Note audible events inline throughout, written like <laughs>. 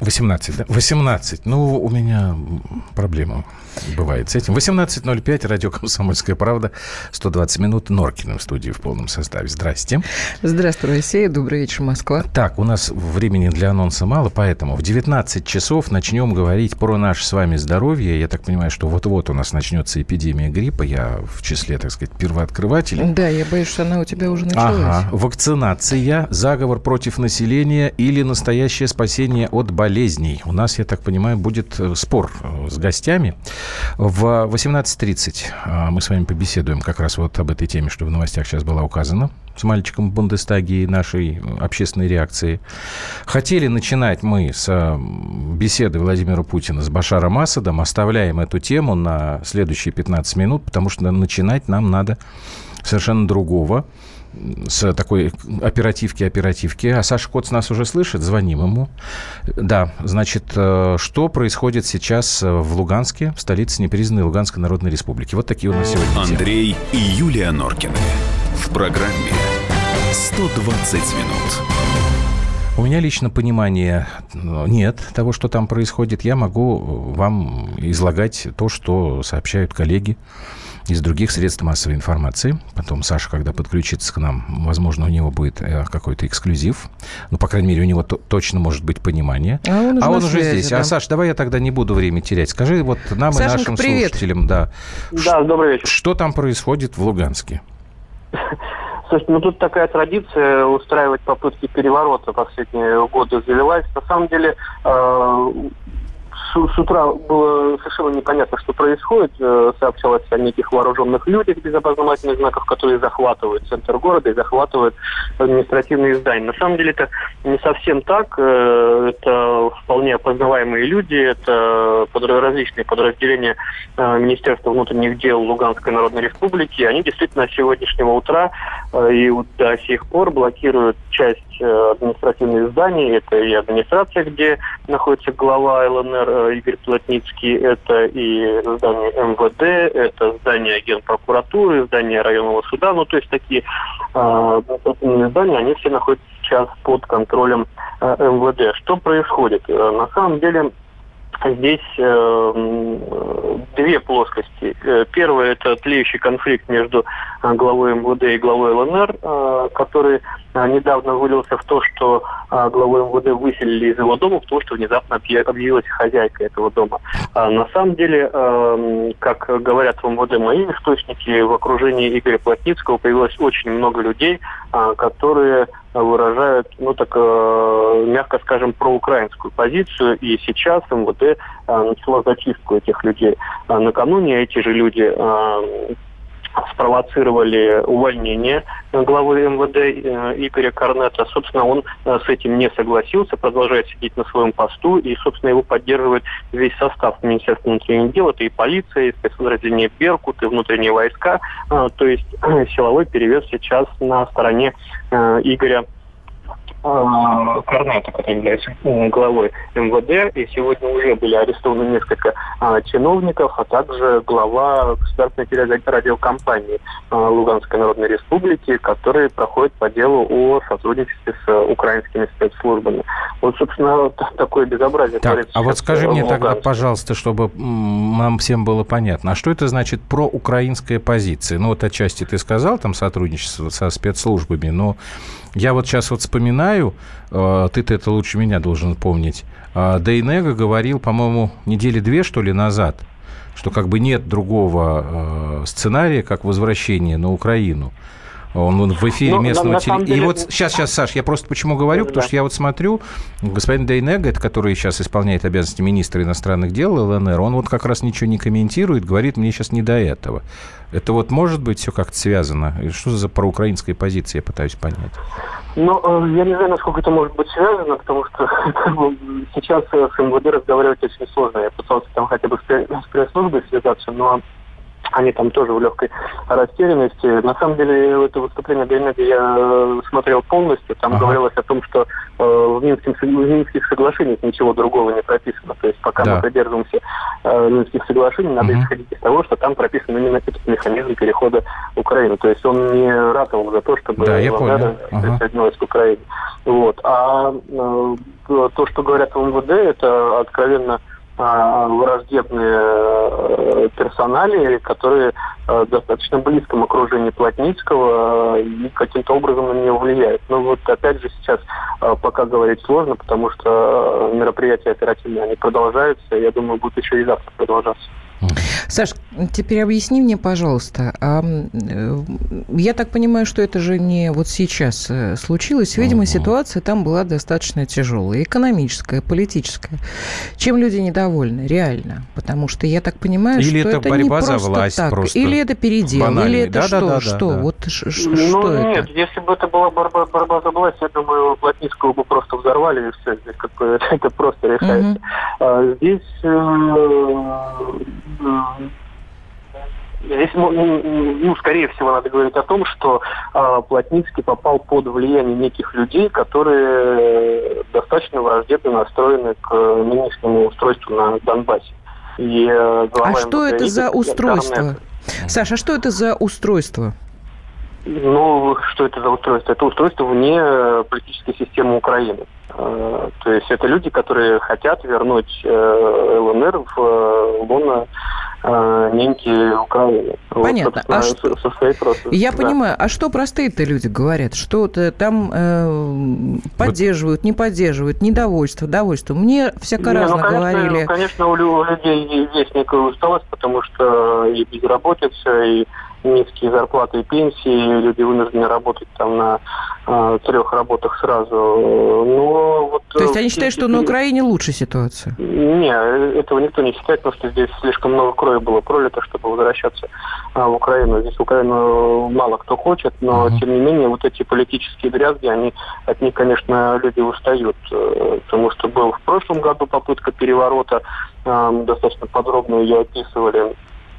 18, да? 18. Ну, у меня проблема бывает с этим. 18.05, радио «Комсомольская правда», 120 минут, Норкина в студии в полном составе. Здрасте. Здравствуй, Россия, добрый вечер, Москва. Так, у нас времени для анонса мало, поэтому в 19 часов начнем говорить про наше с вами здоровье. Я так понимаю, что вот-вот у нас начнется эпидемия гриппа. Я в числе, так сказать, первооткрывателей. Да, я боюсь, что она у тебя уже началась. Ага. Вакцинация, заговор против населения или настоящее спасение от болезней. У нас, я так понимаю, будет э, спор э, с гостями. В 18.30 а, мы с вами побеседуем как раз вот об этой теме, что в новостях сейчас была указана с мальчиком в Бундестаге и нашей общественной реакции. Хотели начинать мы с беседы Владимира Путина с Башаром Асадом. Оставляем эту тему на следующие 15 минут, потому что начинать нам надо совершенно другого с такой оперативки-оперативки. А Саша Коц нас уже слышит, звоним ему. Да, значит, э, что происходит сейчас в Луганске, в столице непризнанной Луганской Народной Республики? Вот такие у нас сегодня Андрей темы. и Юлия Норкины. В программе «120 минут». У меня лично понимания э, нет того, что там происходит. Я могу вам излагать то, что сообщают коллеги из других средств массовой информации. Потом Саша, когда подключится к нам, возможно, у него будет э, какой-то эксклюзив. Ну, по крайней мере, у него точно может быть понимание. А он уже, а он уже связи, здесь. Да. А, Саш, давай я тогда не буду время терять. Скажи вот нам Сашенька, и нашим привет. слушателям, да, Да, добрый вечер. что там происходит в Луганске? Слушайте, ну тут такая традиция устраивать попытки переворота последние годы завелась. На самом деле, э, с, утра было совершенно непонятно, что происходит. Э, сообщалось о неких вооруженных людях без опознавательных знаков, которые захватывают центр города и захватывают административные здания. На самом деле это не совсем так. Э, это вполне опознаваемые люди, это различные подразделения э, Министерства внутренних дел Луганской Народной Республики. Они действительно с сегодняшнего утра и до сих пор блокируют часть э, административных зданий. Это и администрация, где находится глава ЛНР э, Игорь Плотницкий, это и здание МВД, это здание Генпрокуратуры, здание районного суда. Ну, то есть такие э, административные здания, они все находятся сейчас под контролем МВД. Что происходит? На самом деле Здесь э, м, две плоскости. Э, Первое – это тлеющий конфликт между э, главой МВД и главой ЛНР, э, который э, недавно вылился в то, что э, главу МВД выселили из его дома, потому что внезапно объя- объявилась хозяйка этого дома. А на самом деле, э, как говорят в МВД мои источники, в окружении Игоря Плотницкого появилось очень много людей, э, которые выражают, ну так, э, мягко скажем, проукраинскую позицию. И сейчас МВД э, начало зачистку этих людей. А накануне эти же люди э, спровоцировали увольнение главы МВД э, Игоря Корнета. Собственно, он э, с этим не согласился, продолжает сидеть на своем посту, и, собственно, его поддерживает весь состав Министерства внутренних дел. Это и полиция, и спецподразделение «Беркут», и внутренние войска. А, То есть силовой перевес сейчас на стороне э, Игоря а, Корната, который является главой МВД, и сегодня уже были арестованы несколько а, чиновников, а также глава государственной телерадиокомпании а, Луганской Народной Республики, который проходит по делу о сотрудничестве с а, украинскими спецслужбами. Вот, собственно, такое безобразие Так, а вот скажи в мне тогда, пожалуйста, чтобы нам всем было понятно, а что это значит про украинская позиция? Ну, вот отчасти ты сказал, там сотрудничество со спецслужбами, но я вот сейчас вот вспоминаю, э, ты-то это лучше меня должен помнить, э, Дейнега говорил, по-моему, недели две, что ли, назад, что как бы нет другого э, сценария, как возвращение на Украину. Он, в эфире Ну, местного на теле- самом И деле- вот сейчас, сейчас, Саш, я просто почему говорю, Да. потому что я вот смотрю, господин Дейнега, это который сейчас исполняет обязанности министра иностранных дел ЛНР, он вот как раз ничего не комментирует, говорит, мне сейчас не до этого. Это вот может быть все как-то связано? Что за проукраинская позиция, я пытаюсь понять. Ну, э, я не знаю, насколько это может быть связано, потому что <laughs> сейчас с МВД разговаривать очень сложно. Я пытался там хотя бы с пресс-службой связаться, но они там тоже в легкой растерянности. На самом деле, это выступление Гайнега я э, смотрел полностью. Там ага. говорилось о том, что э, в, Минских, в Минских соглашениях ничего другого не прописано. То есть пока да. мы придерживаемся э, Минских соглашений, надо угу. исходить из того, что там прописан именно этот механизм перехода Украины. То есть он не ратовал за то, чтобы да, я понял. присоединилась ага. к Украине. Вот. А э, то, что говорят в МВД, это откровенно враждебные э, персонали, которые э, в достаточно близком окружении Плотницкого э, и каким-то образом на него влияют. Но вот опять же сейчас пока говорить сложно, потому что мероприятия оперативные они продолжаются, я думаю, будут еще и завтра продолжаться. Саш, теперь объясни мне, пожалуйста, а, я так понимаю, что это же не вот сейчас э, случилось. Видимо, угу. ситуация там была достаточно тяжелая, экономическая, политическая. Чем люди недовольны, реально? Потому что я так понимаю, или что это, это борьба не просто за власть так, просто или это передел, банальный. или это да, что, да, да, что, да, вот ш, ш, ну, что нет, это? если бы это была борьба, борьба за власть, я думаю, Плотницкого бы просто взорвали и все, здесь как бы <laughs> это просто решается. Угу. А, здесь э, Здесь, ну, ну, скорее всего, надо говорить о том, что э, Плотницкий попал под влияние неких людей, которые достаточно враждебно настроены к нынешнему устройству на Донбассе. И, э, а что это за устройство? Саша, а что это за устройство? Ну, что это за устройство? Это устройство вне политической системы Украины. Э, то есть это люди, которые хотят вернуть э, ЛНР в э, лоно неньки Украины. Понятно. Вот, а что... со своей просто, Я да. понимаю. А что простые-то люди говорят? Что-то там э, поддерживают, не поддерживают, недовольство, довольство. Мне всяко не, разно ну, конечно, говорили. Конечно, у людей есть некая усталость, потому что и безработица, и низкие зарплаты и пенсии, люди вынуждены работать там на э, трех работах сразу. Но вот, То есть они считают, что на Украине лучше ситуация? Не, этого никто не считает, потому что здесь слишком много крови было пролито, чтобы возвращаться э, в Украину. Здесь Украину мало кто хочет, но uh-huh. тем не менее вот эти политические дрязги, они от них, конечно, люди устают, э, потому что был в прошлом году попытка переворота, э, достаточно подробно ее описывали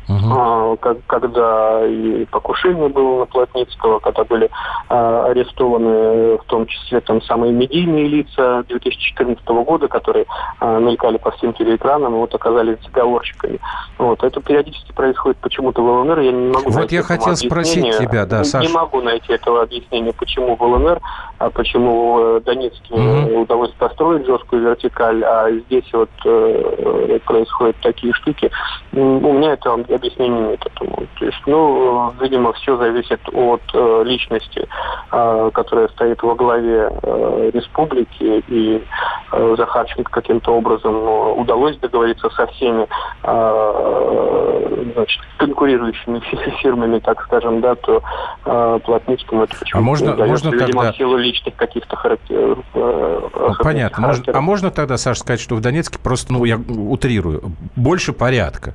угу. как, когда и покушение было на Плотницкого, когда были а, арестованы в том числе там самые медийные лица 2014 года, которые а, мелькали по всем телеэкранам и вот оказались заговорщиками. Вот. Это периодически происходит почему-то в ЛНР. Я не могу вот я хотел спросить тебя, да, Саша. Не могу найти этого объяснения, почему в ЛНР, а почему в Донецке угу. удалось построить жесткую вертикаль, а здесь вот э, происходят такие штуки. У меня это объяснения нет этому. То есть, ну, видимо, все зависит от э, личности, э, которая стоит во главе э, республики, и э, Захарченко каким-то образом э, удалось договориться со всеми э, значит, конкурирующими <laughs> фирмами, так скажем, да, то э, Плотницкому это почему-то а можно, удается, можно видимо, тогда... в силу личных каких-то характеров. Э, Понятно. Можно, а можно тогда, Саша, сказать, что в Донецке просто, ну, я утрирую, больше порядка?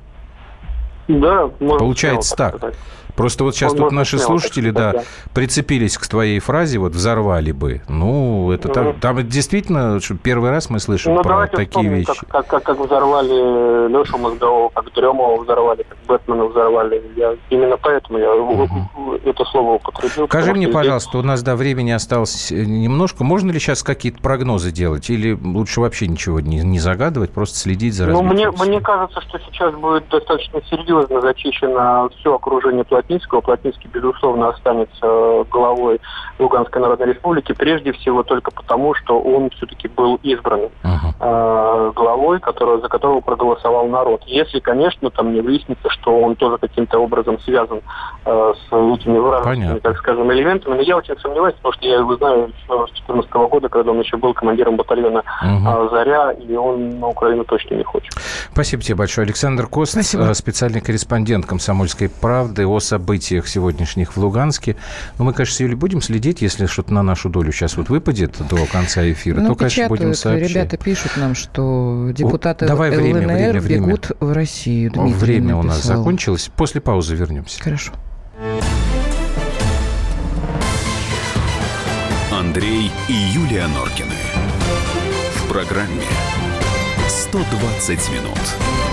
Да, Получается так. Сказать. Просто вот сейчас тут наши слушатели, да, да, прицепились к твоей фразе, вот взорвали бы. Ну, это mm там, там действительно первый раз мы слышим ну, про такие вспомним, вещи. Как, как, как взорвали Лешу Мозгового, как Дремова взорвали, как Бэтмена взорвали. Я, именно поэтому я угу. это слово употребил. Скажи мне, пожалуйста, здесь... у нас до времени осталось э, немножко. Можно ли сейчас какие-то прогнозы делать? Или лучше вообще ничего не, не загадывать, просто следить за развитием? Ну, мне, мне кажется, что сейчас будет достаточно серьезно зачищено все окружение планеты Плотницкого. Плотницкий, безусловно, останется главой Луганской Народной Республики, прежде всего только потому, что он все-таки был избран uh-huh. э, главой, которого, за которого проголосовал народ. Если, конечно, там не выяснится, что он тоже каким-то образом связан э, с этими вражескими, так скажем, элементами. Но я очень сомневаюсь, потому что я его знаю еще с 2014 года, когда он еще был командиром батальона uh-huh. «Заря», и он на Украину точно не хочет. Спасибо тебе большое. Александр Кост, Спасибо. Э, специальный корреспондент «Комсомольской правды» о событиях сегодняшних в Луганске. Но мы, конечно, с Юлей будем следить, если что-то на нашу долю сейчас вот выпадет до конца эфира, ну, то, конечно, будем сообщать. Ребята пишут нам, что депутаты Давай ЛНР время, время, время. бегут в Россию. Дмитрий время написал. у нас закончилось. После паузы вернемся. Хорошо. Андрей и Юлия Норкины. В программе «120 минут»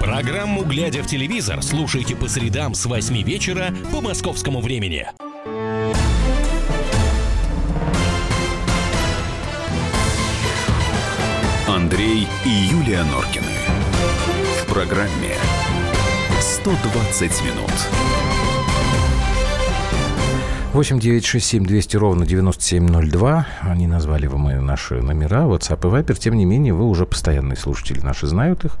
Программу «Глядя в телевизор» слушайте по средам с 8 вечера по московскому времени. Андрей и Юлия Норкины. В программе 120 минут. 8 9 6 7 200 ровно 9702. Они назвали мои наши номера, WhatsApp и Viber. Тем не менее, вы уже постоянные слушатели наши знают их.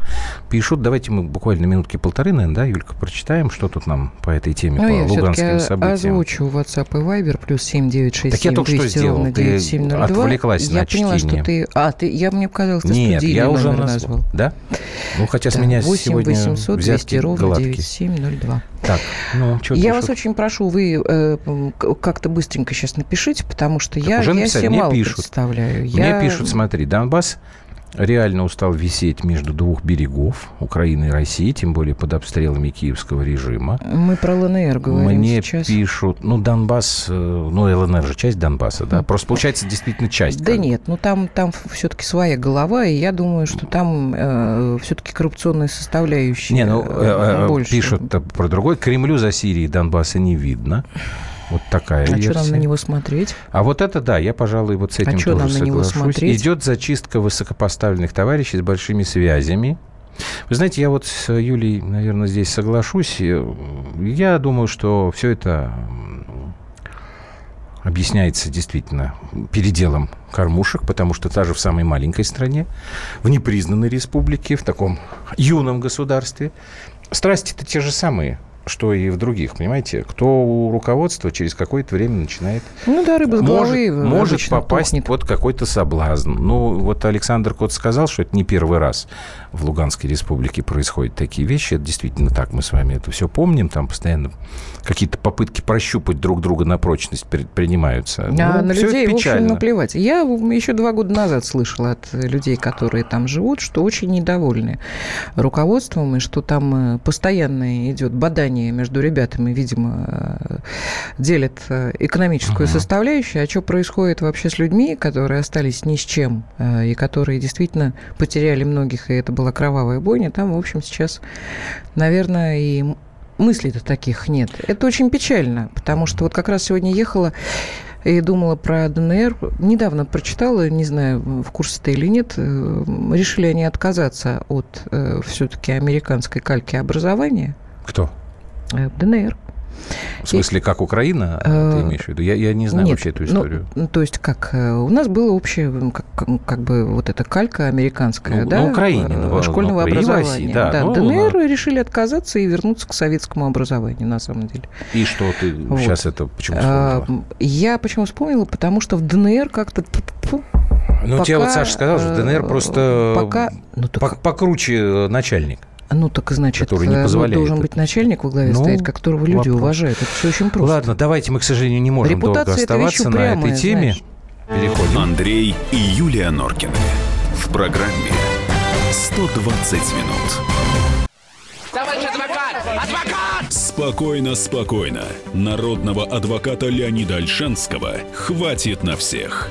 Пишут. Давайте мы буквально минутки полторы, наверное, да, Юлька, прочитаем, что тут нам по этой теме, Ну, по я луганским событиям. озвучу WhatsApp и Viber плюс 7 9 6 Так я 7 только что 200 сделал. ровно Ты 9702. отвлеклась я на поняла, чтение. что ты... А, ты, я мне показалось, ты Нет, я уже назвал. назвал. Да? Ну, хотя с Да, меня 8 сегодня 800 взятки 200 ровно гладкие. 9702. Так, ну, что Я вас очень прошу, вы э, как-то быстренько сейчас напишите, потому что я, уже я написали, себе мало пишут. представляю. Мне Я- пишут, смотри, Донбасс реально устал висеть между двух берегов Украины и России, тем более под обстрелами киевского режима. Мы про ЛНР говорим Мне сейчас. пишут, ну, Донбасс, э, ну, ЛНР же часть Донбасса, да? Просто получается действительно часть. Да как нет, ну там, там все-таки своя голова, и я думаю, что там все-таки коррупционная составляющая Не, ну, э, э, больше. пишут про другой. Кремлю за Сирией Донбасса не видно. Вот такая А что версия. нам на него смотреть? А вот это да, я, пожалуй, вот с этим чё тоже нам на него соглашусь. смотреть? Идет зачистка высокопоставленных товарищей с большими связями. Вы знаете, я вот с Юлей, наверное, здесь соглашусь. Э, Я думаю, что все это объясняется действительно переделом кормушек, потому что даже в самой маленькой стране, в непризнанной республике, в таком юном государстве, страсти-то те же самые, что и в других, понимаете? Кто у руководства через какое-то время начинает Ну да, рыба с головы может, может попасть тухнет. под какой-то соблазн. Ну, вот Александр Кот сказал, что это не первый раз в Луганской республике происходят такие вещи. Это действительно так, мы с вами это все помним. Там постоянно какие-то попытки прощупать друг друга на прочность предпринимаются. А Ну, на людей, в общем, наплевать. Я еще два года назад слышала от людей, которые там живут, что очень недовольны руководством, и что там э, постоянно идет бадание между ребятами, видимо, э, делят э, экономическую Ага. составляющую. А что происходит вообще с людьми, которые остались ни с чем, э, и которые действительно потеряли многих, и это была кровавая бойня, там, в общем, сейчас, наверное, и мыслей-то таких нет. Это очень печально, потому что вот как раз сегодня ехала и думала про ДНР. Недавно прочитала, не знаю, в курсе ты или нет, э, решили они отказаться от все-таки американской кальки образования Кто? Э, в ДНР. В смысле, как Украина, ты Э, имеешь в виду? Я, я не знаю Нет, вообще эту ну, историю. Ну, то есть как? э, У нас было общее, как, как- бы вот эта калька американская, Ну, да? на Украине, школьного ну, и в России, образования. да, ну, ДНР на- решили отказаться и вернуться к советскому образованию, на самом деле. И что ты вот. сейчас это почему вспомнила? Я почему вспомнила? Потому что в ДНР как-то... Ну, тебе вот Саша сказал, что ДНР просто Пока... Ну, так, пок- покруче начальник. Ну, так значит, который не э, ну, позволяет должен это. быть начальник во главе Ну, стоит, которого люди вопрос. уважают. Это все очень просто. Ладно, давайте мы, к сожалению, не можем долго Репутация – это оставаться на этой упрямая, теме. знаешь. Переходим. Андрей и Юлия Норкины. В программе 120 минут. Товарищ адвокат! Адвокат! Спокойно, спокойно. Народного адвоката Леонида Альшанского хватит на всех.